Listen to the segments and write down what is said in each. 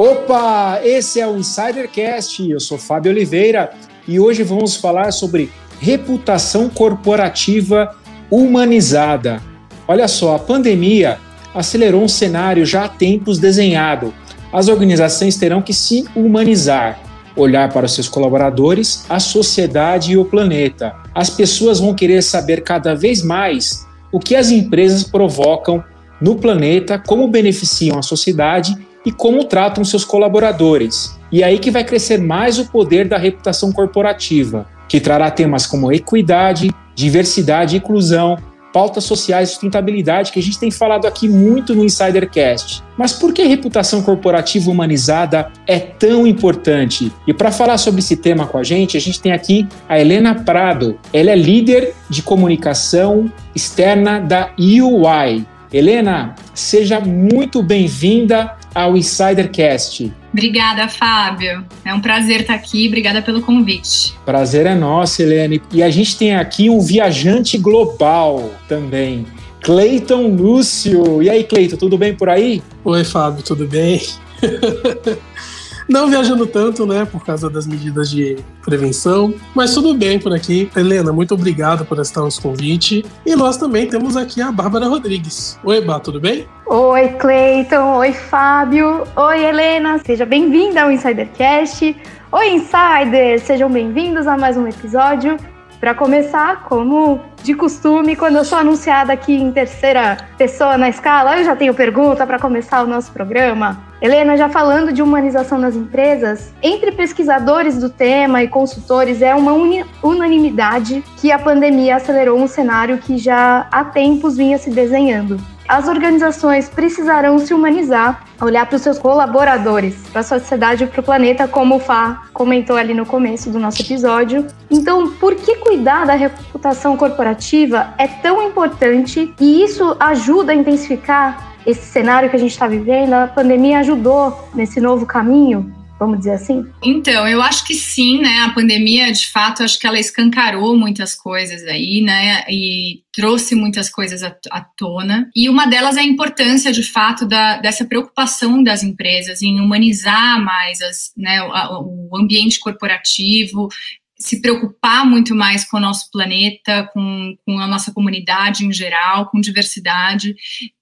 Opa, esse é o Insidercast. Eu sou Fábio Oliveira e hoje vamos falar sobre reputação corporativa humanizada. Olha só, a pandemia acelerou um cenário já há tempos desenhado. As organizações terão que se humanizar, olhar para os seus colaboradores, a sociedade e o planeta. As pessoas vão querer saber cada vez mais o que as empresas provocam no planeta, como beneficiam a sociedade e como tratam seus colaboradores. E é aí que vai crescer mais o poder da reputação corporativa, que trará temas como equidade, diversidade e inclusão, pautas sociais e sustentabilidade que a gente tem falado aqui muito no Insidercast. Mas por que a reputação corporativa humanizada é tão importante? E para falar sobre esse tema com a gente, a gente tem aqui a Helena Prado. Ela é líder de comunicação externa da UI. Helena, seja muito bem-vinda ao Insidercast. Obrigada, Fábio. É um prazer estar aqui. Obrigada pelo convite. Prazer é nosso, Helene. E a gente tem aqui um viajante global também. Cleiton Lúcio. E aí, Cleiton, tudo bem por aí? Oi, Fábio, tudo bem? Não viajando tanto, né, por causa das medidas de prevenção, mas tudo bem por aqui. Helena, muito obrigado por estar nos convite. E nós também temos aqui a Bárbara Rodrigues. Oi, Bá, tudo bem? Oi, Cleiton. Oi, Fábio. Oi, Helena. Seja bem-vinda ao Insidercast. Oi, Insiders! Sejam bem-vindos a mais um episódio. Para começar, como de costume, quando eu sou anunciada aqui em terceira pessoa na escala, eu já tenho pergunta para começar o nosso programa. Helena, já falando de humanização das empresas, entre pesquisadores do tema e consultores é uma unanimidade que a pandemia acelerou um cenário que já há tempos vinha se desenhando as organizações precisarão se humanizar, olhar para os seus colaboradores, para a sociedade e para o planeta, como o Fá comentou ali no começo do nosso episódio. Então, por que cuidar da reputação corporativa é tão importante e isso ajuda a intensificar esse cenário que a gente está vivendo? A pandemia ajudou nesse novo caminho? Vamos dizer assim? Então, eu acho que sim, né? A pandemia, de fato, acho que ela escancarou muitas coisas aí, né? E trouxe muitas coisas à, tona. E uma delas é a importância, de fato, da, dessa preocupação das empresas em humanizar mais as, né, o, o ambiente corporativo, se preocupar muito mais com o nosso planeta, com, com a nossa comunidade em geral, com diversidade.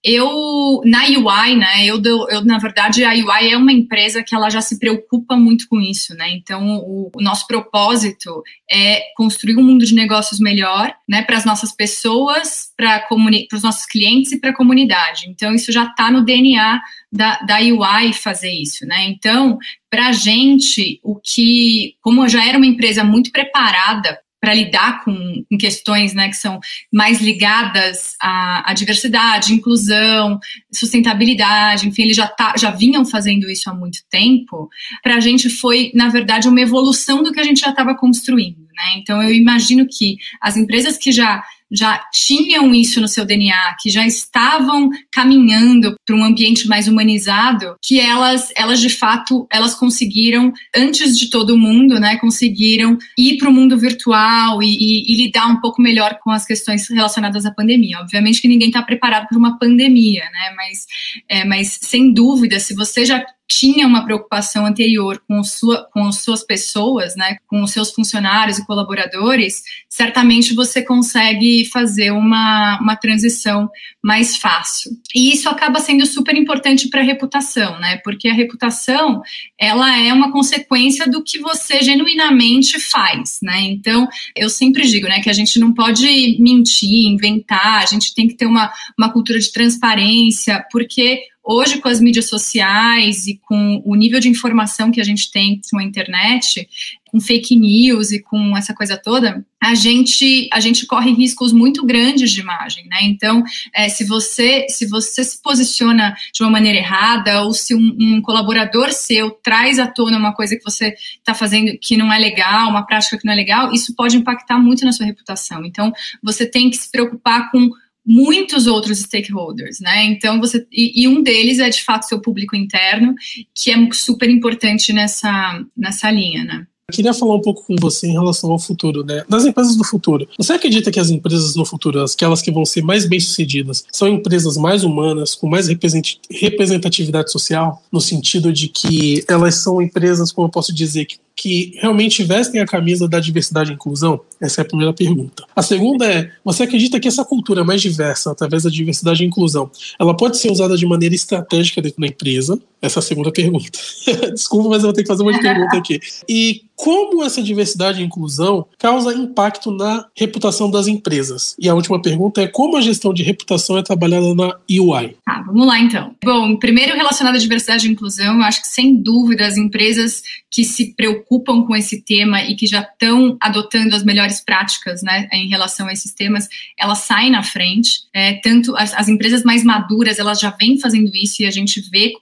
Eu, na UI, né, eu, eu, na verdade, a UI é uma empresa que ela já se preocupa muito com isso, né, então o, o nosso propósito é construir um mundo de negócios melhor, né, para as nossas pessoas, para os nossos clientes e para a comunidade. Então, isso já está no DNA da, da UI fazer isso, né? Então, para a gente, o que, como já era uma empresa muito preparada para lidar com, com, questões né, que são mais ligadas à, à, diversidade, inclusão, sustentabilidade, enfim, eles já, tá, já vinham fazendo isso há muito tempo. Para a gente foi, na verdade, uma evolução do que a gente já estava construindo. Né? Então, eu imagino que as empresas que já já tinham isso no seu DNA, que já estavam caminhando para um ambiente mais humanizado, que elas, elas de fato, elas conseguiram antes de todo mundo, né, conseguiram ir para o mundo virtual e, e, e, lidar um pouco melhor com as questões relacionadas à pandemia. Obviamente que ninguém está preparado para uma pandemia, né, mas, é, mas sem dúvida, se você já tinha uma preocupação anterior com, sua, com as suas pessoas, né, com os seus funcionários e colaboradores, certamente você consegue fazer uma, uma transição mais fácil. E isso acaba sendo super importante para a reputação, né, porque a reputação ela é uma consequência do que você genuinamente faz, né. Então, eu sempre digo, né, que a gente não pode mentir, inventar, a gente tem que ter uma, uma cultura de transparência, porque hoje com as mídias sociais e com o nível de informação que a gente tem com a internet, com fake news e com essa coisa toda, a gente a gente corre riscos muito grandes de imagem, né? Então, é, se você se você se posiciona de uma maneira errada ou se um, um colaborador seu traz à tona uma coisa que você está fazendo que não é legal, uma prática que não é legal, isso pode impactar muito na sua reputação. Então, você tem que se preocupar com muitos outros stakeholders, né? Então você e, e, um deles é de fato seu público interno, que é super importante nessa nessa linha, né? Eu queria falar um pouco com você em relação ao futuro, né? Das empresas do futuro. Você acredita que as empresas no futuro, aquelas que vão ser mais bem-sucedidas, são empresas mais humanas, com mais representatividade social, no sentido de que elas são empresas, como eu posso dizer, que que realmente vestem a camisa da diversidade e inclusão? Essa é a primeira pergunta. A segunda é: você acredita que essa cultura mais diversa, através da diversidade e inclusão, ela pode ser usada de maneira estratégica dentro da empresa? Essa é a segunda pergunta. Desculpa, mas eu vou ter que fazer uma pergunta aqui. E como essa diversidade e inclusão causa impacto na reputação das empresas? E a última pergunta é como a gestão de reputação é trabalhada na UI? Tá, vamos lá então. Bom, primeiro relacionado à diversidade e inclusão, eu acho que sem dúvida as empresas que se preocupam com esse tema e que já estão adotando as melhores práticas né, em relação a esses temas, elas saem na frente. É, tanto as, as empresas mais maduras, elas já vêm fazendo isso e a gente vê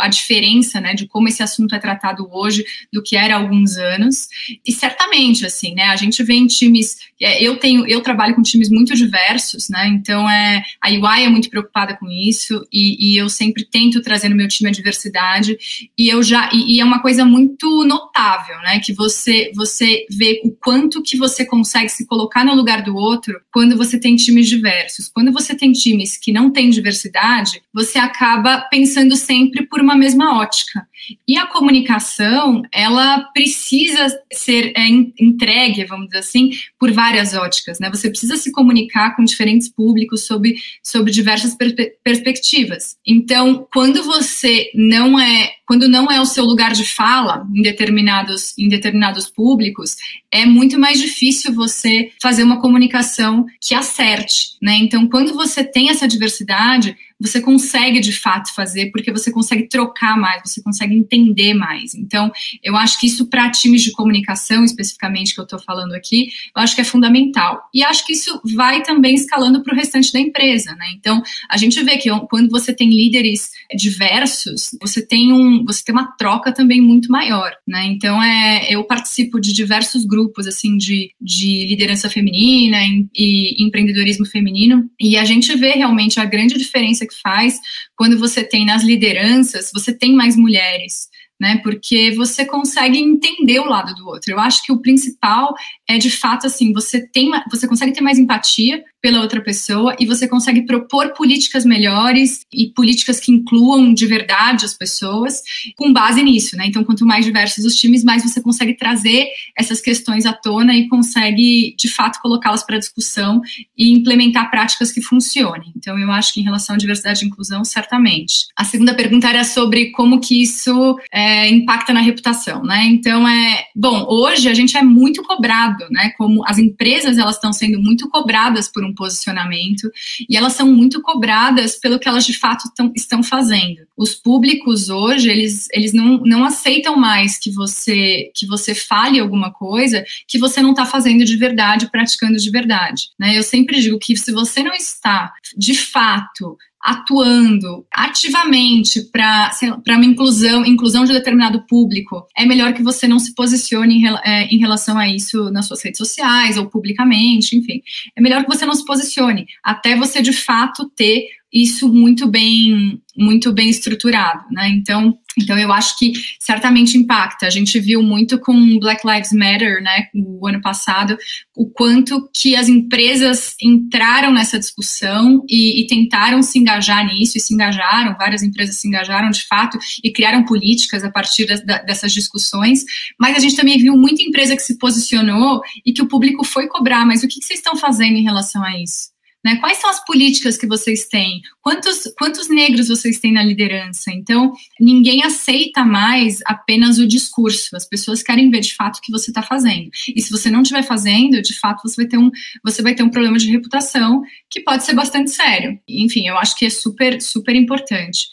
a diferença, né, de como esse assunto é tratado hoje do que era há alguns anos. E certamente, assim, né, a gente vê em times, eu tenho, eu trabalho com times muito diversos, né, então é, a UI é muito preocupada com isso e, e eu sempre tento trazer no meu time a diversidade e eu já, e, e, é uma coisa muito notável, né, que você, você vê o quanto que você consegue se colocar no lugar do outro quando você tem times diversos. Quando você tem times que não têm diversidade, você acaba pensando sempre por uma mesma ótica. E a comunicação, ela precisa ser é, entregue, vamos dizer assim, por várias óticas, né? Você precisa se comunicar com diferentes públicos sobre, sobre diversas per perspectivas. Então, quando você não é, quando não é o seu lugar de fala em determinados, em determinados públicos, é muito mais difícil você fazer uma comunicação que acerte, né? Então, quando você tem essa diversidade, você consegue de fato fazer, porque você consegue trocar mais, você consegue entender mais. Então, eu acho que isso para times de comunicação, especificamente, que eu estou falando aqui, eu acho que é fundamental. E acho que isso vai também escalando para o restante da empresa, né? Então, a gente vê que quando você tem líderes diversos, você tem um, você tem uma troca também muito maior, né? Então, é, eu participo de diversos grupos, assim, de, de liderança feminina e, e empreendedorismo feminino, e a gente vê realmente a grande diferença que faz quando você tem nas lideranças, você tem mais mulheres né? Porque você consegue entender o lado do outro. Eu acho que o principal é de fato assim, você tem, você consegue ter mais empatia pela outra pessoa e você consegue propor políticas melhores e políticas que incluam de verdade as pessoas com base nisso, né? Então, quanto mais diversos os times, mais você consegue trazer essas questões à tona e consegue de fato colocá-las para discussão e implementar práticas que funcionem. Então, eu acho que em relação à diversidade e inclusão, certamente. A segunda pergunta era sobre como que isso é, impacta na reputação, né? Então, é bom. Hoje a gente é muito cobrado, né? Como as empresas elas estão sendo muito cobradas por um posicionamento e elas são muito cobradas pelo que elas de fato tão, estão fazendo. Os públicos hoje, eles, eles não, não aceitam mais que você que você fale alguma coisa que você não está fazendo de verdade, praticando de verdade. Né? Eu sempre digo que se você não está de fato atuando ativamente para uma inclusão, inclusão de determinado público, é melhor que você não se posicione em, é, em relação a isso nas suas redes sociais ou publicamente, enfim. É melhor que você não se posicione até você de fato ter isso muito bem muito bem estruturado, né? Então, então eu acho que certamente impacta. A gente viu muito com Black Lives Matter, né, o ano passado, o quanto que as empresas entraram nessa discussão e, e tentaram se engajar nisso e se engajaram. Várias empresas se engajaram de fato e criaram políticas a partir da, dessas discussões. Mas a gente também viu muita empresa que se posicionou e que o público foi cobrar. Mas o que, que vocês estão fazendo em relação a isso? Né? Quais são as políticas que vocês têm? Quantos, quantos negros vocês têm na liderança? Então, ninguém aceita mais apenas o discurso. As pessoas querem ver de fato o que você está fazendo. E se você não estiver fazendo, de fato, você vai, ter um, você vai ter um problema de reputação que pode ser bastante sério. Enfim, eu acho que é super, super importante.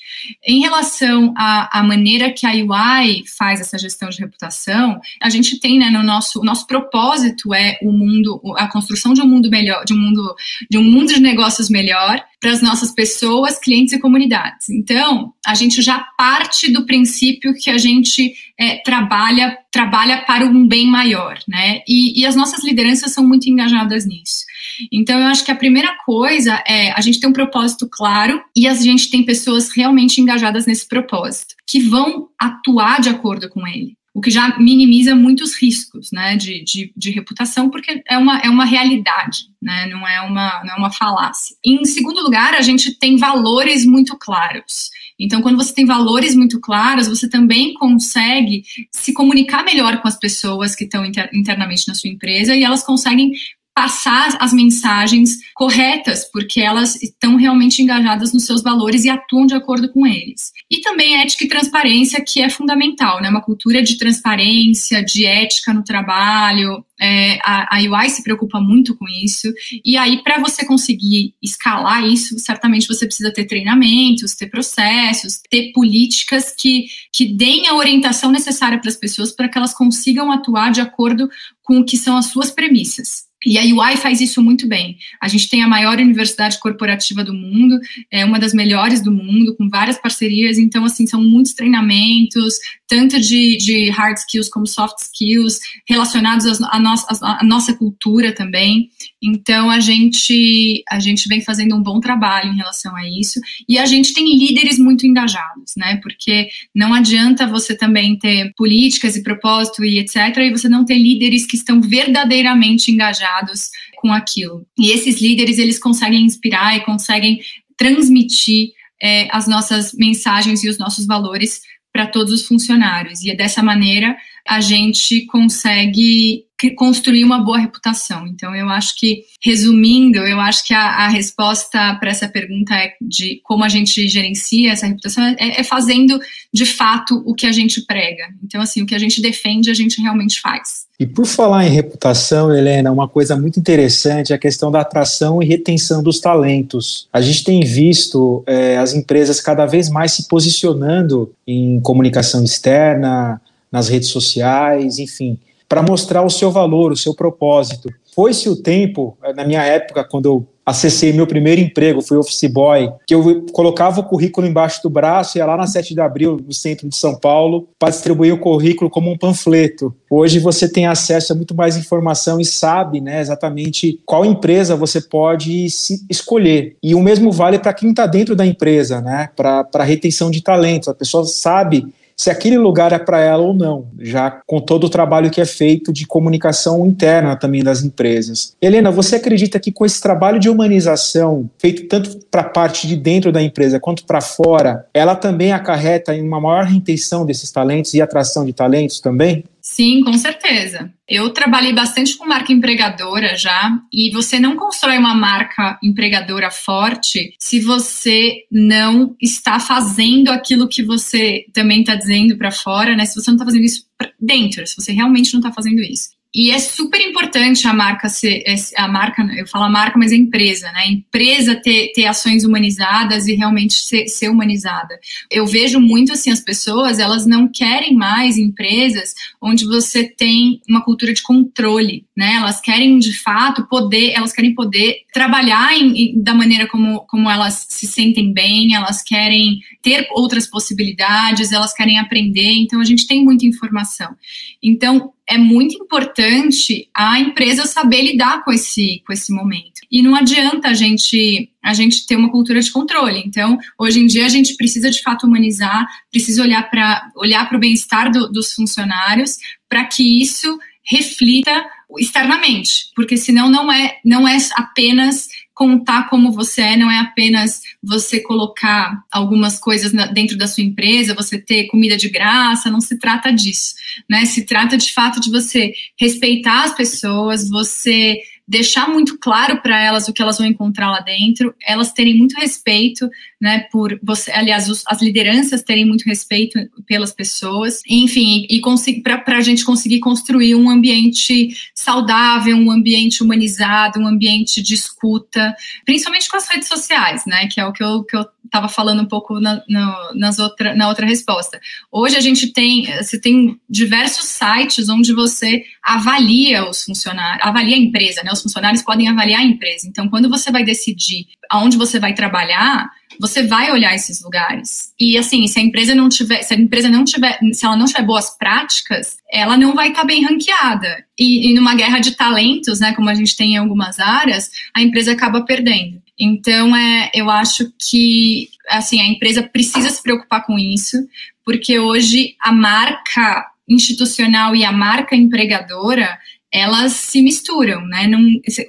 Em relação à, à maneira que a UI faz essa gestão de reputação, a gente tem, né, no nosso, o nosso propósito é o mundo, a construção de um mundo melhor, de um mundo, de um mundo mundo de negócios melhor para as nossas pessoas, clientes e comunidades. Então, a gente já parte do princípio que a gente é, trabalha trabalha para um bem maior, né? E, e as nossas lideranças são muito engajadas nisso. Então, eu acho que a primeira coisa é a gente ter um propósito claro e a gente tem pessoas realmente engajadas nesse propósito, que vão atuar de acordo com ele. O que já minimiza muitos riscos né, de, de, de, reputação, porque é uma, é uma realidade, né, não, é uma, não é uma falácia. Em segundo lugar, a gente tem valores muito claros. Então, quando você tem valores muito claros, você também consegue se comunicar melhor com as pessoas que estão inter, internamente na sua empresa e elas conseguem passar as mensagens corretas, porque elas estão realmente engajadas nos seus valores e atuam de acordo com eles. E também ética e transparência, que é fundamental, né? Uma cultura de transparência, de ética no trabalho. É, a, a UI se preocupa muito com isso. E aí, para você conseguir escalar isso, certamente você precisa ter treinamentos, ter processos, ter políticas que, que deem a orientação necessária para as pessoas para que elas consigam atuar de acordo com o que são as suas premissas. E a UI faz isso muito bem. A gente tem a maior universidade corporativa do mundo, é uma das melhores do mundo, com várias parcerias. Então, assim, são muitos treinamentos, tanto de, de hard skills como soft skills, relacionados à à nossa cultura também. Então, a gente, a gente vem fazendo um bom trabalho em relação a isso. E a gente tem líderes muito engajados, né? Porque não adianta você também ter políticas e propósito e etc., e você não ter líderes que estão verdadeiramente engajados com aquilo. E esses líderes, eles conseguem inspirar e conseguem transmitir é, as nossas mensagens e os nossos valores para todos os funcionários. E é dessa maneira a gente consegue construir uma boa reputação. Então, eu acho que, resumindo, eu acho que a, a resposta para essa pergunta é de como a gente gerencia essa reputação é, é, fazendo, de fato, o que a gente prega. Então, assim, o que a gente defende, a gente realmente faz. E por falar em reputação, Helena, uma coisa muito interessante é a questão da atração e retenção dos talentos. A gente tem visto é, as empresas cada vez mais se posicionando em comunicação externa, nas redes sociais, enfim, para mostrar o seu valor, o seu propósito. Foi-se o tempo, eh, na minha época, quando eu acessei meu primeiro emprego, fui office boy, que eu colocava o currículo embaixo do braço, ia lá na 7 de abril, no centro de São Paulo, para distribuir o currículo como um panfleto. Hoje você tem acesso a muito mais informação e sabe né, exatamente qual empresa você pode escolher. E o mesmo vale para quem está dentro da empresa, né, para retenção de talentos. A pessoa sabe se aquele lugar é para ela ou não, já com todo o trabalho que é feito de comunicação interna também das empresas. Helena, você acredita que com esse trabalho de humanização, feito tanto para a parte de dentro da empresa quanto para fora, ela também acarreta em uma maior retenção desses talentos e atração de talentos também? Sim, com certeza. Eu trabalhei bastante com marca empregadora já, e você não constrói uma marca empregadora forte se você não está fazendo aquilo que você também está dizendo para fora, né? Se você não está fazendo isso dentro, se você realmente não está fazendo isso. E é super importante a marca ser, a marca, eu falo a marca, mas a empresa, né? A empresa ter, ter ações humanizadas e realmente ser, ser humanizada. Eu vejo muito assim, as pessoas, elas não querem mais empresas onde você tem uma cultura de controle, né? Elas querem, de fato, poder, elas querem poder trabalhar em, em, da maneira como, como elas se sentem bem, elas querem ter outras possibilidades, elas querem aprender, então a gente tem muita informação. Então, é muito importante a empresa saber lidar com esse, com esse momento. E não adianta a gente, a gente ter uma cultura de controle. Então, hoje em dia, a gente precisa de fato humanizar, precisa olhar para olhar o bem-estar do, dos funcionários para que isso reflita externamente, porque senão não é, não é apenas contar como você é, não é apenas você colocar algumas coisas na, dentro da sua empresa, você ter comida de graça, não se trata disso, né? Se trata de fato de você respeitar as pessoas, você deixar muito claro para elas o que elas vão encontrar lá dentro, elas terem muito respeito, né, por você, aliás, os, as lideranças terem muito respeito pelas pessoas, enfim, e para a gente conseguir construir um ambiente saudável, um ambiente humanizado, um ambiente de escuta, principalmente com as redes sociais, né, que é o que eu, que eu estava falando um pouco na, no, nas outra, na outra resposta. Hoje a gente tem, você tem diversos sites onde você avalia os funcionários, avalia a empresa, né? Os funcionários podem avaliar a empresa. Então, quando você vai decidir aonde você vai trabalhar, você vai olhar esses lugares. E assim, se a empresa não tiver, se a empresa não tiver, se ela não tiver boas práticas, ela não vai estar tá bem ranqueada. E, e numa guerra de talentos, né, como a gente tem em algumas áreas, a empresa acaba perdendo. Então, é, eu acho que assim, a empresa precisa se preocupar com isso, porque hoje a marca institucional e a marca empregadora, elas se misturam, né?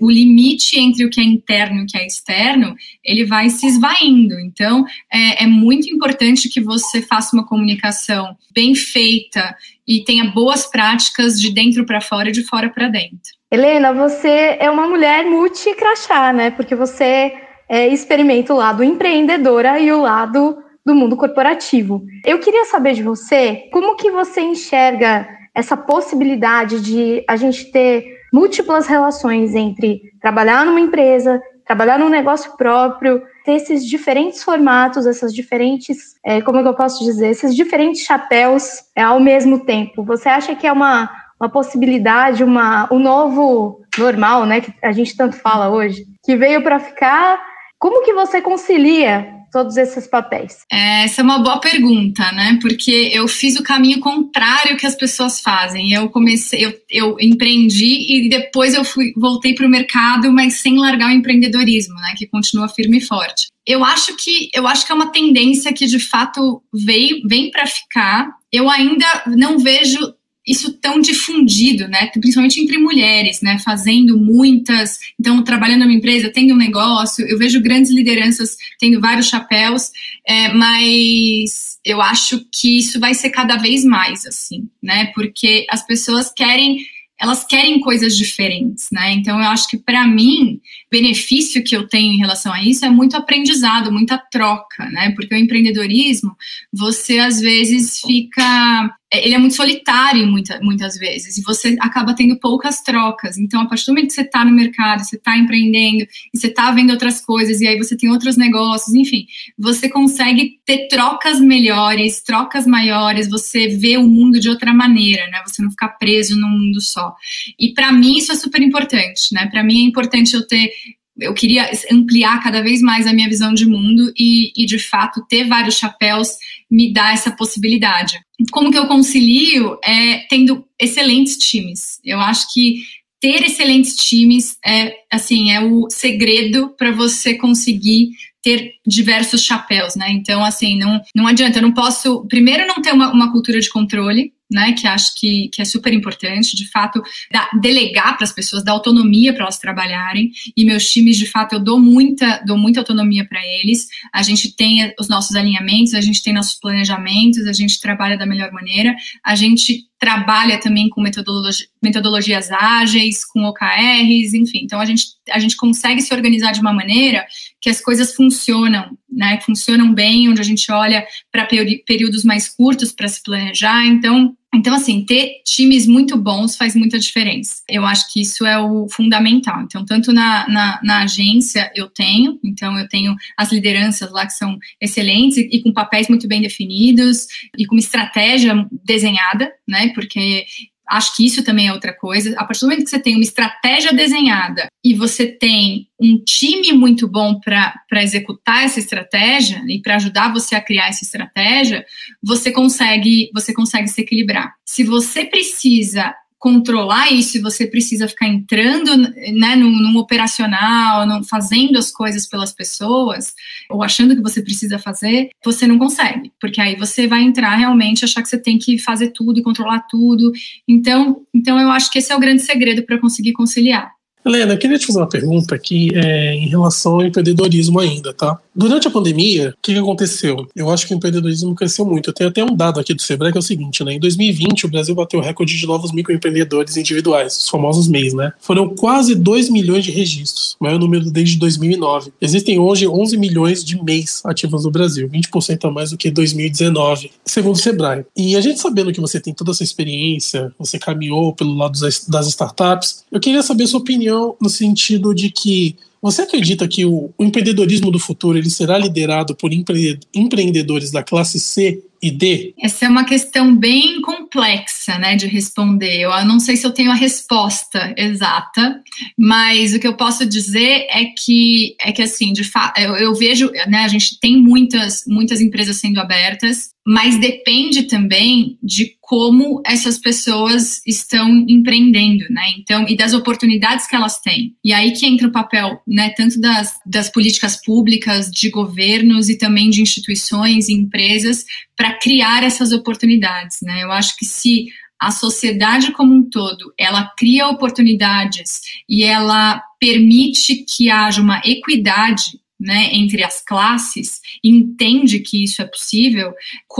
o limite entre o que é interno e o que é externo, ele vai se esvaindo. Então, é, é muito importante que você faça uma comunicação bem feita e tenha boas práticas de dentro para fora e de fora para dentro. Helena, você é uma mulher multi-crachá, né? Porque você é, experimenta o lado empreendedora e o lado do mundo corporativo. Eu queria saber de você como que você enxerga essa possibilidade de a gente ter múltiplas relações entre trabalhar numa empresa, trabalhar num negócio próprio, ter esses diferentes formatos, essas diferentes, como é que eu posso dizer, esses diferentes chapéus é, ao mesmo tempo. Você acha que é uma, uma possibilidade, uma, um novo normal, né, que a gente tanto fala hoje, que veio para ficar? Como que você concilia todos esses papéis? É, essa é uma boa pergunta, né? Porque eu fiz o caminho contrário que as pessoas fazem. Eu comecei, eu, eu empreendi e depois eu fui, voltei para o mercado, mas sem largar o empreendedorismo, né? Que continua firme e forte. Eu acho que eu acho que é uma tendência que de fato veio, vem para ficar. Eu ainda não vejo isso tão difundido, né? Principalmente entre mulheres, né? Fazendo muitas, então trabalhando numa empresa, tendo um negócio, eu vejo grandes lideranças tendo vários chapéus, é, mas eu acho que isso vai ser cada vez mais assim, né? Porque as pessoas querem elas querem coisas diferentes, né? Então eu acho que para mim, benefício que eu tenho em relação a isso é muito aprendizado, muita troca, né? Porque o empreendedorismo, você às vezes fica ele é muito solitário muita, muitas vezes e você acaba tendo poucas trocas. Então, a partir do momento que você está no mercado, você está empreendendo e você está vendo outras coisas e aí você tem outros negócios, enfim, você consegue ter trocas melhores, trocas maiores, você vê o mundo de outra maneira, né? Você não ficar preso num mundo só. E para mim isso é super importante, né? Para mim é importante eu ter eu queria ampliar cada vez mais a minha visão de mundo e, e, de fato, ter vários chapéus me dá essa possibilidade. Como que eu concilio? É tendo excelentes times. Eu acho que ter excelentes times é assim é o segredo para você conseguir ter diversos chapéus, né? Então, assim, não, não adianta, eu não posso, primeiro, não ter uma, uma cultura de controle, né, que acho que, que é super importante, de fato, da, delegar para as pessoas, dar autonomia para elas trabalharem, e meus times, de fato, eu dou muita, dou muita autonomia para eles, a gente tem os nossos alinhamentos, a gente tem nossos planejamentos, a gente trabalha da melhor maneira, a gente trabalha também com metodologi metodologias ágeis, com OKRs, enfim, então a gente, a gente consegue se organizar de uma maneira que as coisas funcionam, né, funcionam bem, onde a gente olha para períodos mais curtos para se planejar, então então, assim, ter times muito bons faz muita diferença. Eu acho que isso é o fundamental. Então, tanto na, na, na, agência eu tenho, então eu tenho as lideranças lá que são excelentes e, e com papéis muito bem definidos e com uma estratégia desenhada, né? Porque Acho que isso também é outra coisa. A partir do momento que você tem uma estratégia desenhada e você tem um time muito bom para executar essa estratégia e para ajudar você a criar essa estratégia, você consegue, você consegue se equilibrar. Se você precisa controlar isso você precisa ficar entrando né, num, num operacional, num, fazendo as coisas pelas pessoas, ou achando que você precisa fazer, você não consegue, porque aí você vai entrar realmente achar que você tem que fazer tudo e controlar tudo. Então, então eu acho que esse é o grande segredo para conseguir conciliar. Helena, eu queria te fazer uma pergunta aqui é, em relação ao empreendedorismo ainda, tá? Durante a pandemia, o que, aconteceu? Eu acho que o empreendedorismo cresceu muito. Eu tenho até um dado aqui do Sebrae que é o seguinte, né? Em 2020, o Brasil bateu o recorde de novos microempreendedores individuais, os famosos MEIs, né? Foram quase 2 milhões de registros, maior número desde 2009. Existem hoje 11 milhões de MEIs ativos no Brasil, 20% a mais do que 2019, segundo o Sebrae. E a gente sabendo que você tem toda essa experiência, você caminhou pelo lado das startups, eu queria saber a sua opinião no sentido de que você acredita que o, o empreendedorismo do futuro ele será liderado por empre, empreendedores da classe C e D? Essa é uma questão bem complexa, né, de responder. Eu não sei se eu tenho a resposta exata, mas o que eu posso dizer é que é que assim, de fato, eu, eu vejo, né, a gente tem muitas muitas empresas sendo abertas, mas depende também de como essas pessoas estão empreendendo, né? Então, e das oportunidades que elas têm. E aí que entra o papel, né, tanto das, das políticas públicas, de governos e também de instituições e empresas para criar essas oportunidades, né? Eu acho que se a sociedade como um todo, ela cria oportunidades e ela permite que haja uma equidade né, entre as classes entende que isso é possível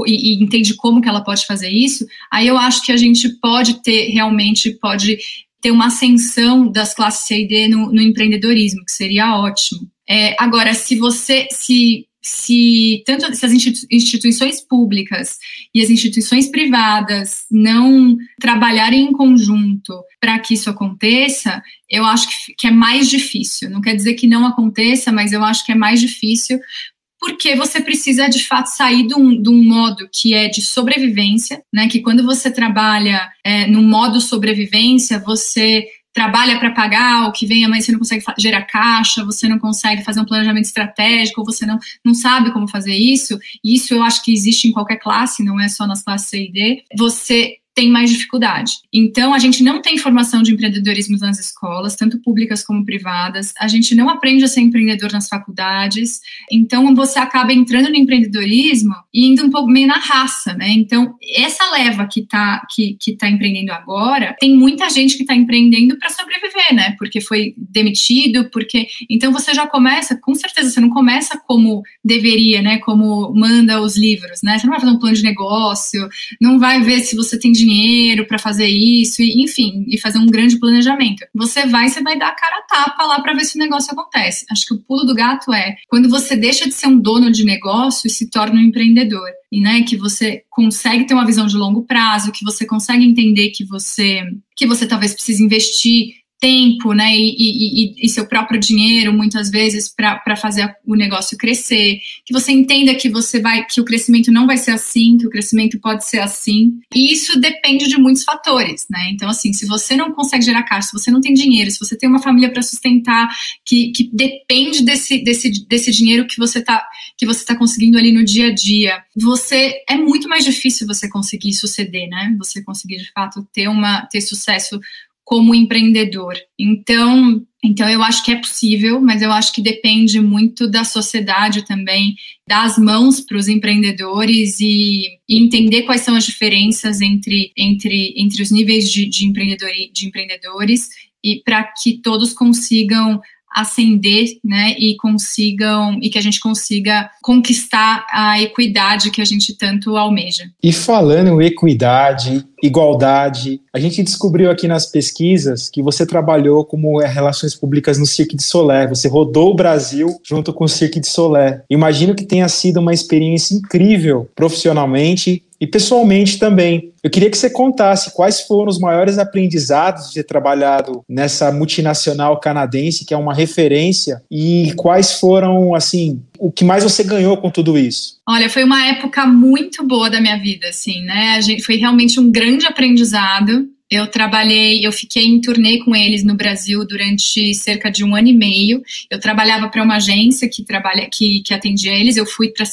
e, e, entende como que ela pode fazer isso, aí eu acho que a gente pode ter realmente pode ter uma ascensão das classes C e D no, no empreendedorismo, que seria ótimo. É, agora, se você se se tanto se as instituições públicas e as instituições privadas não trabalharem em conjunto para que isso aconteça, eu acho que, que é mais difícil. Não quer dizer que não aconteça, mas eu acho que é mais difícil porque você precisa de fato sair de um, de um, modo que é de sobrevivência, né? Que quando você trabalha é, no modo sobrevivência, você trabalha para pagar, o que vem amanhã você não consegue gerar caixa, você não consegue fazer um planejamento estratégico, você não, não sabe como fazer isso, e isso eu acho que existe em qualquer classe, não é só nas classes C e D, você tem mais dificuldade. Então, a gente não tem formação de empreendedorismo nas escolas, tanto públicas como privadas. A gente não aprende a ser empreendedor nas faculdades. Então, você acaba entrando no empreendedorismo e indo um pouco meio na raça, né? Então, essa leva que está que, que tá empreendendo agora, tem muita gente que está empreendendo para sobreviver, né? Porque foi demitido, porque. Então, você já começa, com certeza, você não começa como deveria, né? Como manda os livros, né? Você não vai fazer um plano de negócio, não vai ver se você tem dinheiro para fazer isso, e, enfim, e fazer um grande planejamento. Você vai, você vai dar a cara a tapa lá para ver se o negócio acontece. Acho que o pulo do gato é quando você deixa de ser um dono de negócio e se torna um empreendedor. E né, que você consegue ter uma visão de longo prazo, que você consegue entender que você que você talvez precise investir tempo, né, e, e, e, seu próprio dinheiro, muitas vezes, para fazer o negócio crescer, que você entenda que você vai, que o crescimento não vai ser assim, que o crescimento pode ser assim. E isso depende de muitos fatores, né? Então, assim, se você não consegue gerar caixa, se você não tem dinheiro, se você tem uma família para sustentar, que, que depende desse, desse, desse dinheiro que você está que você tá conseguindo ali no dia a dia, você é muito mais difícil você conseguir suceder, né? Você conseguir de fato ter uma ter sucesso como empreendedor. Então, então eu acho que é possível, mas eu acho que depende muito da sociedade também, dar as mãos para os empreendedores e, e, entender quais são as diferenças entre, entre, entre os níveis de, de, empreendedor, de empreendedores e para que todos consigam ascender, né, e consigam e que a gente consiga conquistar a equidade que a gente tanto almeja. E falando em equidade, igualdade, a gente descobriu aqui nas pesquisas que você trabalhou como relações públicas no Cirque de Solé, você rodou o Brasil junto com o Cirque de Solé. Imagino que tenha sido uma experiência incrível profissionalmente e pessoalmente também. Eu queria que você contasse quais foram os maiores aprendizados de ter trabalhado nessa multinacional canadense, que é uma referência, e quais foram, assim, o que mais você ganhou com tudo isso? Olha, foi uma época muito boa da minha vida, assim, né? Foi realmente um grande aprendizado. Eu trabalhei, eu fiquei em turnê com eles no Brasil durante cerca de um ano e meio. Eu trabalhava para uma agência que trabalha, que, que atendia eles. Eu fui para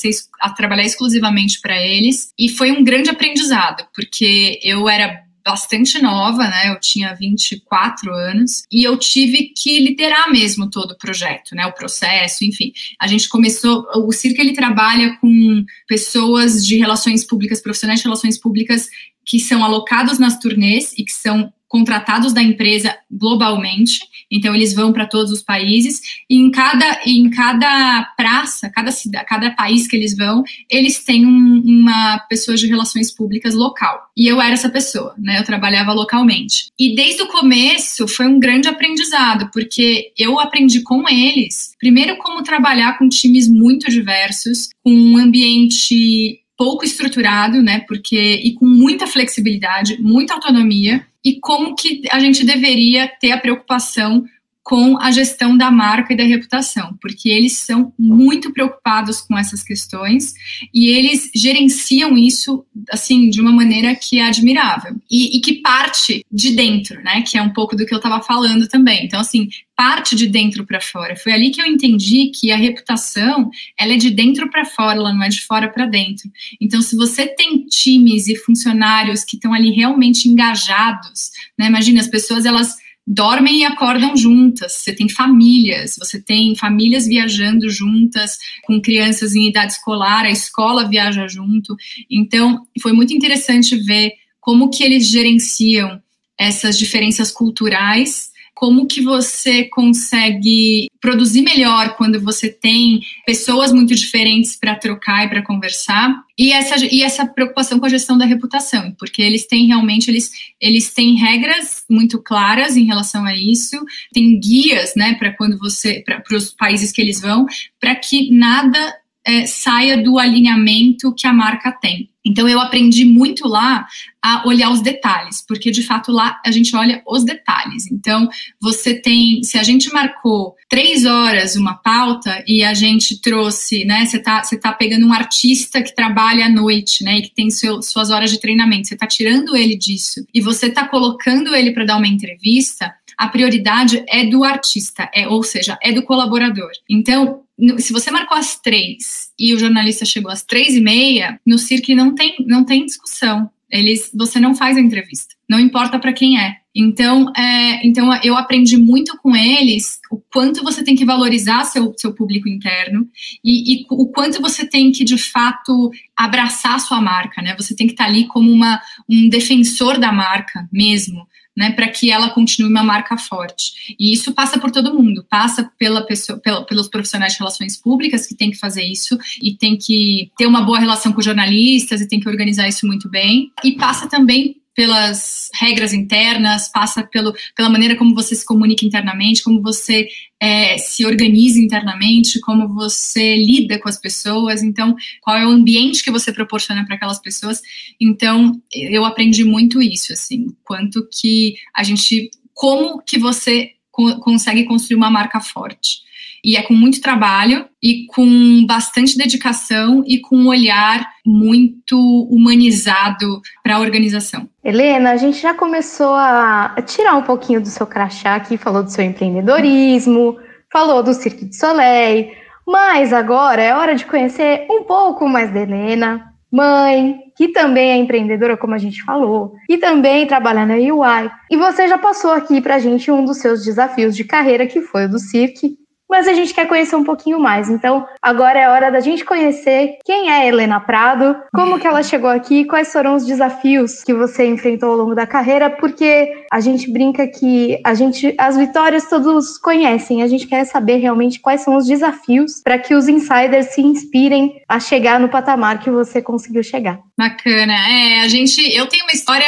trabalhar exclusivamente para eles e foi um grande aprendizado porque eu era bastante nova, né? Eu tinha 24 anos e eu tive que liderar mesmo todo o projeto, né? O processo, enfim. A gente começou, o Circo ele trabalha com pessoas de relações públicas, profissionais de relações públicas que são alocados nas turnês e que são contratados da empresa globalmente, então eles vão para todos os países e em cada, em cada praça, cada cidade, cada país que eles vão, eles têm um, uma pessoa de relações públicas local. E eu era essa pessoa, né? Eu trabalhava localmente. E desde o começo foi um grande aprendizado, porque eu aprendi com eles, primeiro como trabalhar com times muito diversos, com um ambiente pouco estruturado, né? Porque e com muita flexibilidade, muita autonomia e como que a gente deveria ter a preocupação com a gestão da marca e da reputação, porque eles são muito preocupados com essas questões e eles gerenciam isso assim de uma maneira que é admirável e, e que parte de dentro, né? Que é um pouco do que eu estava falando também. Então, assim, parte de dentro para fora. Foi ali que eu entendi que a reputação ela é de dentro para fora, ela não é de fora para dentro. Então, se você tem times e funcionários que estão ali realmente engajados, né? Imagina as pessoas elas dormem e acordam juntas. Você tem famílias, você tem famílias viajando juntas, com crianças em idade escolar, a escola viaja junto. Então, foi muito interessante ver como que eles gerenciam essas diferenças culturais como que você consegue produzir melhor quando você tem pessoas muito diferentes para trocar e para conversar e essa, e essa preocupação com a gestão da reputação, porque eles têm realmente eles, eles têm regras muito claras em relação a isso, tem guias, né, para quando você para os países que eles vão, para que nada é, saia do alinhamento que a marca tem. Então eu aprendi muito lá a olhar os detalhes, porque de fato lá a gente olha os detalhes. Então você tem, se a gente marcou três horas uma pauta e a gente trouxe, né? Você tá, você tá pegando um artista que trabalha à noite, né? E que tem seu, suas horas de treinamento, você tá tirando ele disso e você tá colocando ele para dar uma entrevista. A prioridade é do artista, é, ou seja, é do colaborador. Então, se você marcou às três e o jornalista chegou às três e meia, no Cirque não tem, não tem discussão. Eles, você não faz a entrevista, não importa para quem é. Então, é, então eu aprendi muito com eles o quanto você tem que valorizar seu, seu público interno e, e o quanto você tem que de fato abraçar sua marca, né? Você tem que estar tá ali como uma, um defensor da marca mesmo né, para que ela continue uma marca forte. E isso passa por todo mundo, passa pela pessoa, pela, pelos profissionais de relações públicas que tem que fazer isso e tem que ter uma boa relação com jornalistas e tem que organizar isso muito bem. E passa também pelas regras internas, passa pelo, pela maneira como você se comunica internamente, como você é, se organiza internamente, como você lida com as pessoas, então qual é o ambiente que você proporciona para aquelas pessoas. Então eu aprendi muito isso, assim, quanto que a gente, como que você co consegue construir uma marca forte. E é com muito trabalho e com bastante dedicação e com um olhar muito humanizado para a organização. Helena, a gente já começou a tirar um pouquinho do seu crachá aqui, falou do seu empreendedorismo, falou do Cirque de Soleil, mas agora é hora de conhecer um pouco mais da Helena, mãe, que também é empreendedora, como a gente falou, e também trabalha na UI. E você já passou aqui para a gente um dos seus desafios de carreira, que foi o do Cirque mas a gente quer conhecer um pouquinho mais. Então, agora é hora da gente conhecer quem é Helena Prado, como que ela chegou aqui, quais foram os desafios que você enfrentou ao longo da carreira, porque a gente brinca que a gente as vitórias todos conhecem, a gente quer saber realmente quais são os desafios para que os insiders se inspirem a chegar no patamar que você conseguiu chegar. Bacana. É, a gente, eu tenho uma história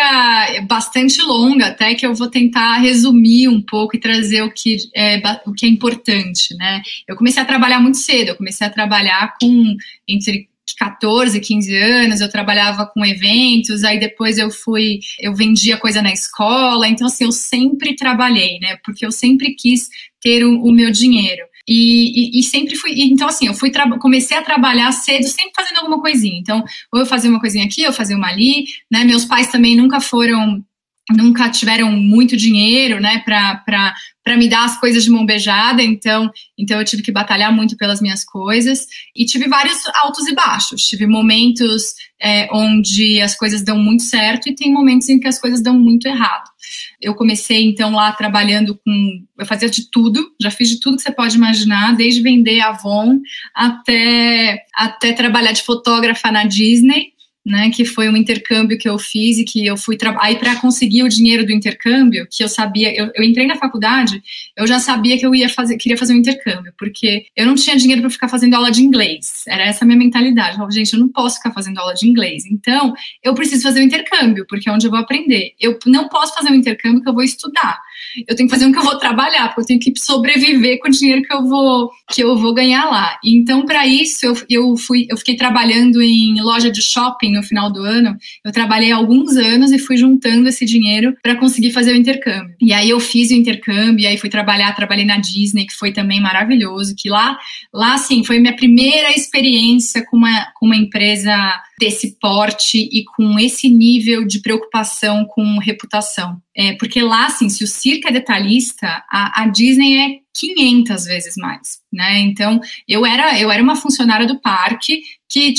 bastante longa, até que eu vou tentar resumir um pouco e trazer o que é, o que é importante, né? Eu comecei a trabalhar muito cedo, eu comecei a trabalhar com entre 14, 15 anos, eu trabalhava com eventos, aí depois eu fui, eu vendia coisa na escola, então assim, eu sempre trabalhei, né? Porque eu sempre quis ter o, o meu dinheiro. E, e, e, sempre fui. Então, assim, eu fui comecei a trabalhar cedo, sempre fazendo alguma coisinha. Então, ou eu fazia uma coisinha aqui, eu fazia uma ali, né? Meus pais também nunca foram. Nunca tiveram muito dinheiro, né, para me dar as coisas de mão beijada, então, então eu tive que batalhar muito pelas minhas coisas e tive vários altos e baixos. Tive momentos é, onde as coisas dão muito certo e tem momentos em que as coisas dão muito errado. Eu comecei então lá trabalhando com. Eu fazia de tudo, já fiz de tudo que você pode imaginar, desde vender Avon até, até trabalhar de fotógrafa na Disney né, que foi um intercâmbio que eu fiz e que eu fui aí para conseguir o dinheiro do intercâmbio, que eu sabia, eu, eu, entrei na faculdade, eu já sabia que eu ia fazer, queria fazer um intercâmbio, porque eu não tinha dinheiro para ficar fazendo aula de inglês. Era essa a minha mentalidade. Eu falava, gente, eu não posso ficar fazendo aula de inglês. Então, eu preciso fazer um intercâmbio, porque é onde eu vou aprender. Eu não posso fazer um intercâmbio que eu vou estudar. Eu tenho que fazer um que eu vou trabalhar, porque eu tenho que sobreviver com o dinheiro que eu vou que eu vou ganhar lá. Então, para isso, eu, eu fui eu fiquei trabalhando em loja de shopping no final do ano, eu trabalhei alguns anos e fui juntando esse dinheiro para conseguir fazer o intercâmbio. E aí eu fiz o intercâmbio, e aí fui trabalhar, trabalhei na Disney, que foi também maravilhoso, que lá, lá assim, foi minha primeira experiência com uma, com uma empresa desse porte e com esse nível de preocupação com reputação. É, porque lá, assim, se o circo é detalhista, a, a Disney é 500 vezes mais, né? Então, eu era eu era uma funcionária do parque que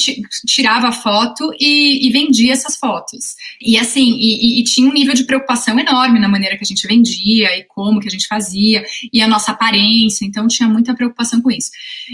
tirava foto e, e, vendia essas fotos. E assim, e, e, tinha um nível de preocupação enorme na maneira que a gente vendia e como que a gente fazia, e a nossa aparência, então tinha muita preocupação com isso.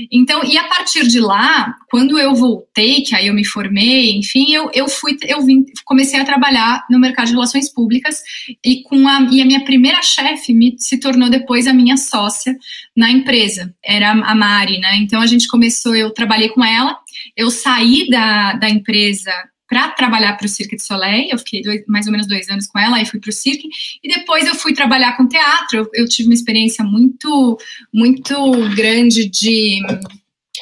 Então, e a partir de lá, quando eu voltei, que aí eu me formei, enfim, eu, eu fui, eu vim, comecei a trabalhar no mercado de relações públicas e com a, e a minha primeira chefe me, se tornou depois a minha sócia na empresa, era a Mari, né? Então a gente começou, eu trabalhei com ela, eu saí da, da empresa para trabalhar para o Cirque de Soleil, eu fiquei dois, mais ou menos dois anos com ela, aí fui para o Cirque, e depois eu fui trabalhar com teatro, eu, eu tive uma experiência muito, muito grande de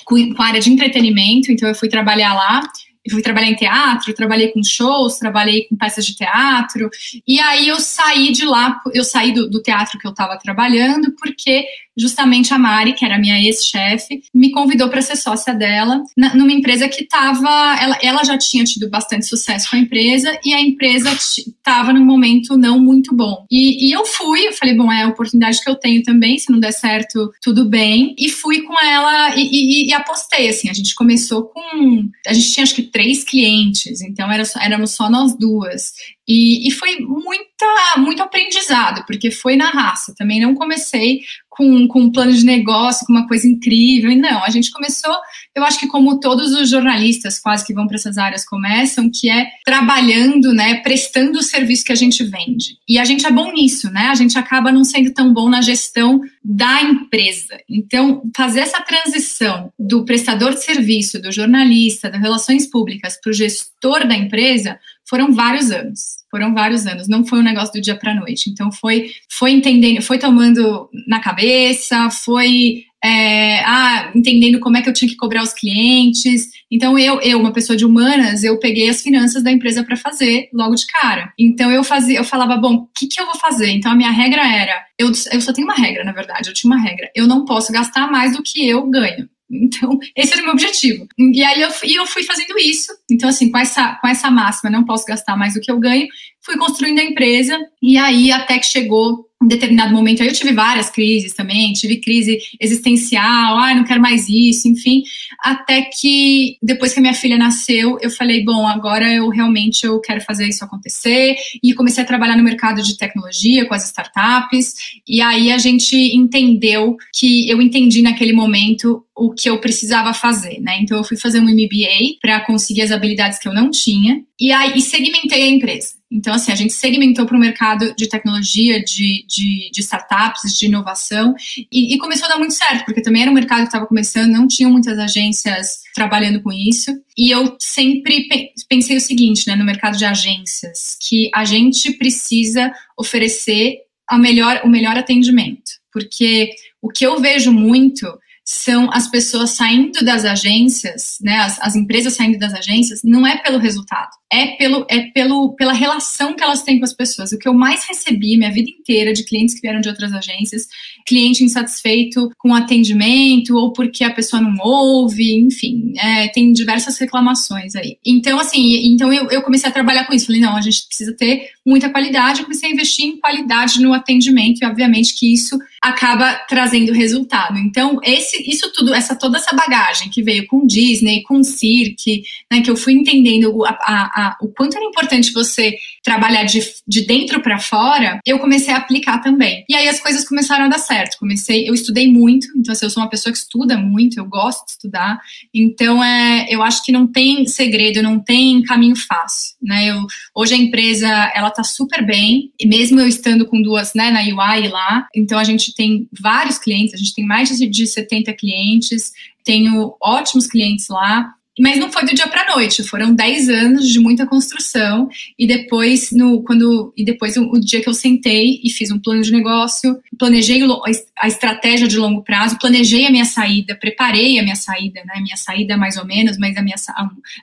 com a área de entretenimento, então eu fui trabalhar lá, eu fui trabalhar em teatro, trabalhei com shows, trabalhei com peças de teatro, e aí eu saí de lá, eu saí do, do teatro que eu estava trabalhando, porque justamente a Mari, que era minha ex-chefe, me convidou para ser sócia dela na, numa empresa que estava. Ela, ela já tinha tido bastante sucesso com a empresa e a empresa estava num momento não muito bom. E, e, eu fui, eu falei, bom, é a oportunidade que eu tenho também, se não der certo, tudo bem. E fui com ela e, e, e apostei, assim, a gente começou com. A gente tinha acho que três clientes, então era, éramos só nós duas. E, e, foi muita, muito aprendizado, porque foi na raça. Também não comecei com, com um plano de negócio, com uma coisa incrível. E não, a gente começou, eu acho que como todos os jornalistas quase que vão para essas áreas começam, que é trabalhando, né, prestando o serviço que a gente vende. E a gente é bom nisso, né? A gente acaba não sendo tão bom na gestão da empresa. Então, fazer essa transição do prestador de serviço, do jornalista, das relações públicas para o gestor da empresa foram vários anos. Foram vários anos, não foi um negócio do dia para noite. Então foi foi entendendo, foi tomando na cabeça, foi é, ah, entendendo como é que eu tinha que cobrar os clientes. Então eu, eu, uma pessoa de humanas, eu peguei as finanças da empresa para fazer logo de cara. Então eu fazia, eu falava, bom, o que, que eu vou fazer? Então a minha regra era, eu, eu só tenho uma regra, na verdade, eu tinha uma regra. Eu não posso gastar mais do que eu ganho. Então, esse era o meu objetivo. E aí eu, e eu fui fazendo isso. Então, assim, com essa, com essa máxima, não posso gastar mais do que eu ganho, fui construindo a empresa. E aí, até que chegou um determinado momento, aí eu tive várias crises também, tive crise existencial, ah, não quero mais isso, enfim, até que depois que a minha filha nasceu, eu falei, bom, agora eu realmente eu quero fazer isso acontecer, e comecei a trabalhar no mercado de tecnologia com as startups, e aí a gente entendeu que eu entendi naquele momento o que eu precisava fazer, né? Então eu fui fazer um MBA para conseguir as habilidades que eu não tinha e aí e segmentei a empresa. Então, assim, a gente segmentou para o mercado de tecnologia, de, de, de startups, de inovação, e, e, começou a dar muito certo, porque também era um mercado que estava começando, não tinham muitas agências trabalhando com isso. E eu sempre pensei o seguinte, né, no mercado de agências, que a gente precisa oferecer a melhor, o melhor atendimento. Porque o que eu vejo muito são as pessoas saindo das agências, né, as, as, empresas saindo das agências, não é pelo resultado, é, pelo, é pelo, pela relação que elas têm com as pessoas. O que eu mais recebi minha vida inteira de clientes que vieram de outras agências, cliente insatisfeito com o atendimento, ou porque a pessoa não ouve, enfim, é, tem diversas reclamações aí. Então, assim, então eu, eu comecei a trabalhar com isso. Falei, não, a gente precisa ter muita qualidade, eu comecei a investir em qualidade no atendimento, e obviamente que isso acaba trazendo resultado. Então, esse, isso tudo, essa toda essa bagagem que veio com Disney, com Cirque, né, que eu fui entendendo a, a, a, o quanto era importante você trabalhar de, de dentro para fora, eu comecei a aplicar também. E aí as coisas começaram a dar certo. Comecei, eu estudei muito, então assim, eu sou uma pessoa que estuda muito, eu gosto de estudar. Então, é, eu acho que não tem segredo, não tem caminho fácil, né? Eu, hoje a empresa, ela tá super bem, e mesmo eu estando com duas, né, na UI lá, então a gente tem vários clientes, a gente tem mais de 70 clientes, tenho ótimos clientes lá. Mas não foi do dia para noite, foram 10 anos de muita construção e depois no quando e depois o, o, dia que eu sentei e fiz um plano de negócio, planejei a estratégia de longo prazo, planejei a minha saída, preparei a minha saída, né, minha saída mais ou menos, mas a minha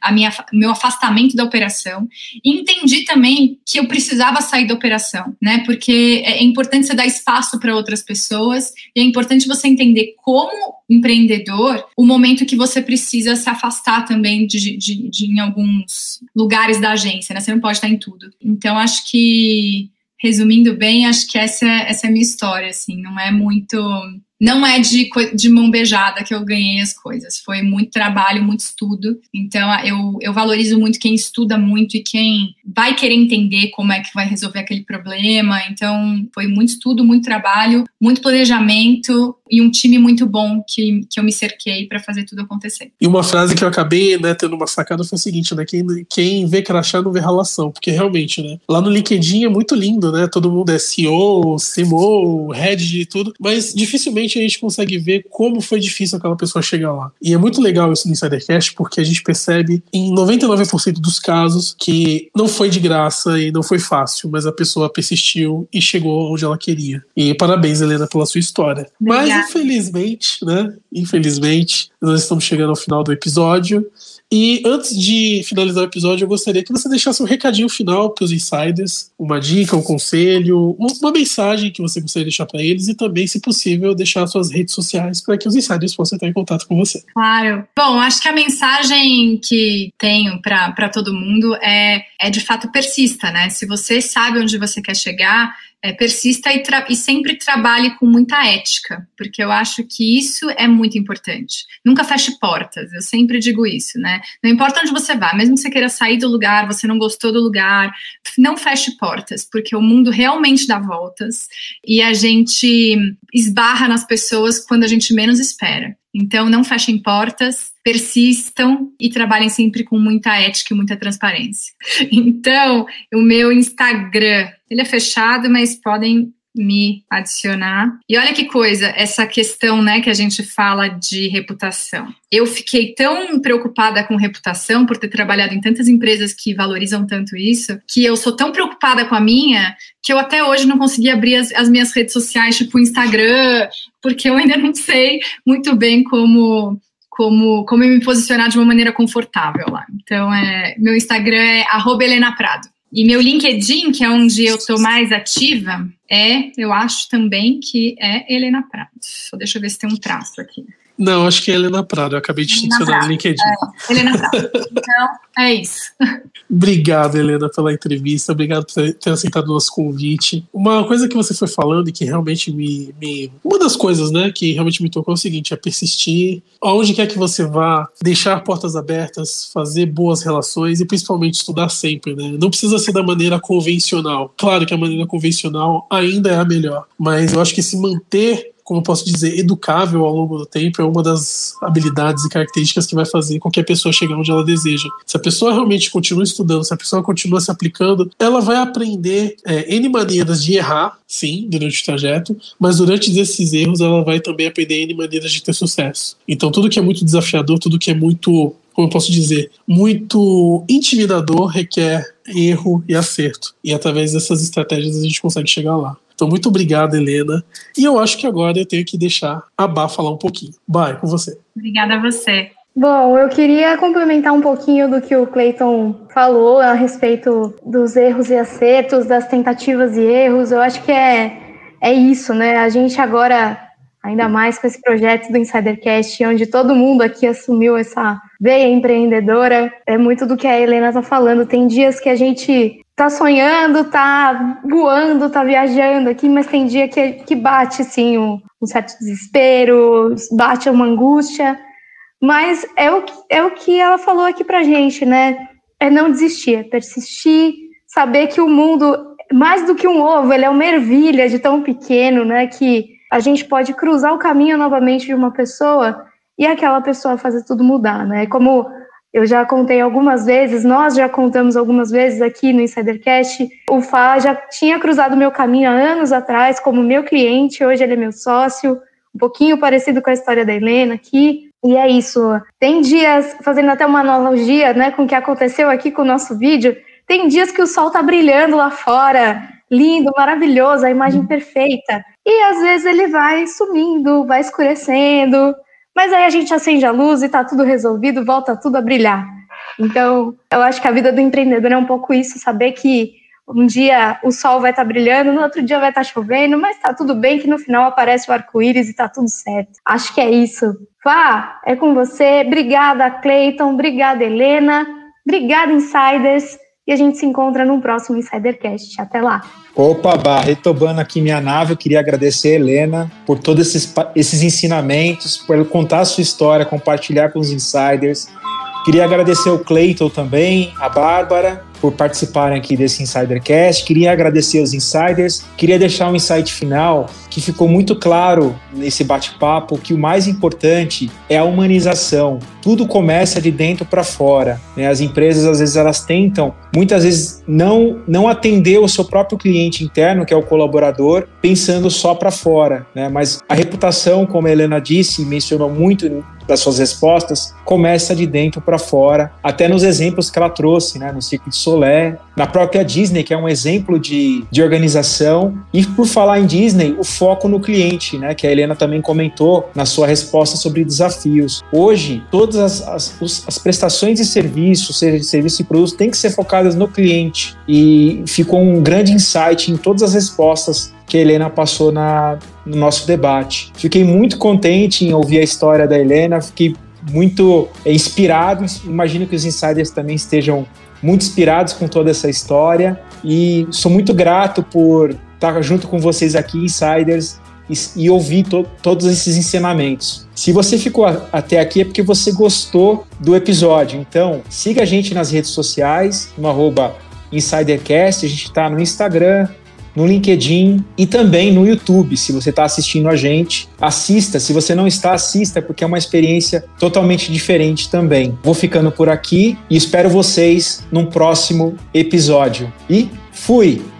a minha meu afastamento da operação e entendi também que eu precisava sair da operação, né? Porque é importante você dar espaço para outras pessoas e é importante você entender como empreendedor o momento que você precisa se afastar também de, de, de, em alguns lugares da agência, né? Você não pode estar em tudo. Então, acho que, resumindo bem, acho que essa, essa é a minha história, assim, não é muito não é de, de mão beijada que eu ganhei as coisas. Foi muito trabalho, muito estudo. Então, eu, eu valorizo muito quem estuda muito e quem vai querer entender como é que vai resolver aquele problema. Então, foi muito estudo, muito trabalho, muito planejamento e um time muito bom que, que eu me cerquei para fazer tudo acontecer. E uma frase que eu acabei né, tendo uma sacada foi o seguinte, né? Quem, quem vê crachá não vê relação, porque realmente, né? Lá no LinkedIn é muito lindo, né? Todo mundo é CEO, CMO, head tudo, mas dificilmente a gente consegue ver como foi difícil aquela pessoa chegar lá. E é muito legal isso no Insidercast, porque a gente percebe em 99% dos casos que não foi de graça e não foi fácil, mas a pessoa persistiu e chegou onde ela queria. E parabéns, Helena, pela sua história. Obrigada. Mas infelizmente, né? Infelizmente, nós estamos chegando ao final do episódio. E antes de finalizar o episódio, eu gostaria que você deixasse um recadinho final para os insiders, uma dica, um conselho, uma mensagem que você gostaria de deixar para eles e também, se possível, deixar suas redes sociais para que os insiders possam estar em contato com você. Claro. Bom, acho que a mensagem que tenho para todo mundo é, é de fato persista, né? Se você sabe onde você quer chegar, é, persista e, e, sempre trabalhe com muita ética, porque eu acho que isso é muito importante. Nunca feche portas, eu sempre digo isso, né? Não importa onde você vá, mesmo que você queira sair do lugar, você não gostou do lugar, não feche portas, porque o mundo realmente dá voltas e a gente esbarra nas pessoas quando a gente menos espera. Então, não fechem portas, persistam e trabalhem sempre com muita ética e muita transparência. Então, o meu Instagram, ele é fechado, mas podem me adicionar. E olha que coisa, essa questão, né, que a gente fala de reputação. Eu fiquei tão preocupada com reputação por ter trabalhado em tantas empresas que valorizam tanto isso, que eu sou tão preocupada com a minha que eu até hoje não consegui abrir as, as minhas redes sociais, tipo o Instagram, porque eu ainda não sei muito bem como como, como me posicionar de uma maneira confortável lá. Então, é, meu Instagram é Helena Prado. E meu LinkedIn, que é onde eu estou mais ativa, é, eu acho também que é Helena Prado. Só deixa eu ver se tem um traço aqui. Não, acho que é Helena Prado. Eu acabei de adicionar no LinkedIn. É, Helena Prado. Então, é isso. Obrigado, Helena, pela entrevista. Obrigado por ter aceitado o nosso convite. Uma coisa que você foi falando e que realmente me, me. Uma das coisas, né, que realmente me tocou é o seguinte: é persistir. Aonde quer que você vá, deixar portas abertas, fazer boas relações e principalmente estudar sempre, né? Não precisa ser da maneira convencional. Claro que a maneira convencional ainda é a melhor, mas eu acho que se manter como eu posso dizer, educável ao longo do tempo é uma das habilidades e características que vai fazer qualquer pessoa chegar onde ela deseja. Se a pessoa realmente continua estudando, se a pessoa continua se aplicando, ela vai aprender é, N maneiras de errar, sim, durante o trajeto, mas durante esses erros ela vai também aprender N maneiras de ter sucesso. Então tudo que é muito desafiador, tudo que é muito como eu posso dizer, muito intimidador requer erro e acerto. E através dessas estratégias a gente consegue chegar lá. Então, muito obrigado, Helena. E eu acho que agora eu tenho que deixar a Bá falar um pouquinho. Vai, com você. Obrigada a você. Bom, eu queria complementar um pouquinho do que o Clayton falou a respeito dos erros e acertos, das tentativas e erros. Eu acho que é, é isso, né? A gente agora, ainda mais com esse projeto do Insidercast, onde todo mundo aqui assumiu essa veia empreendedora, é muito do que a Helena está falando. Tem dias que a gente tá sonhando, tá voando, tá viajando aqui, mas tem dia que, que bate, assim, um, um certo desespero, bate uma angústia. Mas é o, é o que ela falou aqui pra gente, né? É não desistir, é persistir, saber que o mundo, mais do que um ovo, ele é uma ervilha de tão pequeno, né? Que a gente pode cruzar o caminho novamente de uma pessoa e aquela pessoa fazer tudo mudar, né? Como eu já contei algumas vezes, nós já contamos algumas vezes aqui no Insidercast. O Fá já tinha cruzado meu caminho há anos atrás como meu cliente, hoje ele é meu sócio, um pouquinho parecido com a história da Helena aqui. E é isso. Tem dias, fazendo até uma analogia né, com o que aconteceu aqui com o nosso vídeo, tem dias que o sol tá brilhando lá fora, lindo, maravilhoso, a imagem perfeita. E às vezes ele vai sumindo, vai escurecendo, mas aí a gente acende a luz e tá tudo resolvido, volta tudo a brilhar. Então, eu acho que a vida do empreendedor é um pouco isso, saber que um dia o sol vai estar tá brilhando, no outro dia vai estar tá chovendo, mas tá tudo bem que no final aparece o arco-íris e tá tudo certo. Acho que é isso. Vá, é com você. Obrigada, Cleiton. Obrigada, Helena. Obrigada, Insiders. E a gente se encontra no próximo Insidercast. Até lá! Opa, bah, retomando aqui minha nave, eu queria agradecer a Helena por todos esses, esses ensinamentos, por contar a sua história, compartilhar com os insiders. Queria agradecer o Cleiton também, a Bárbara, por participarem aqui desse Insidercast. Queria agradecer os insiders. Queria deixar um insight final que ficou muito claro nesse bate-papo que o mais importante é a humanização. Tudo começa de dentro para fora. Né? As empresas às vezes elas tentam, muitas vezes não não atender o seu próprio cliente interno, que é o colaborador, pensando só para fora. Né? Mas a reputação, como a Helena disse, mencionou muito das suas respostas, começa de dentro para fora, até nos exemplos que ela trouxe, né? no Circo de Solé, na própria Disney, que é um exemplo de, de organização. E por falar em Disney, o foco no cliente, né? Que a Helena também comentou na sua resposta sobre desafios. Hoje, todas as, as, as prestações de serviço, seja de serviço e produto, têm que ser focadas no cliente. E ficou um grande insight em todas as respostas que a Helena passou na, no nosso debate. Fiquei muito contente em ouvir a história da Helena, fiquei muito inspirado. Imagino que os insiders também estejam muito inspirados com toda essa história e sou muito grato por estar junto com vocês aqui, insiders, e, e ouvir to, todos esses ensinamentos. Se você ficou até aqui é porque você gostou do episódio. Então, siga a gente nas redes sociais, no arroba InsiderCast. A gente está no Instagram, no LinkedIn e também no YouTube. Se você está assistindo a gente, assista. Se você não está, assista, porque é uma experiência totalmente diferente também. Vou ficando por aqui e espero vocês num próximo episódio. E fui!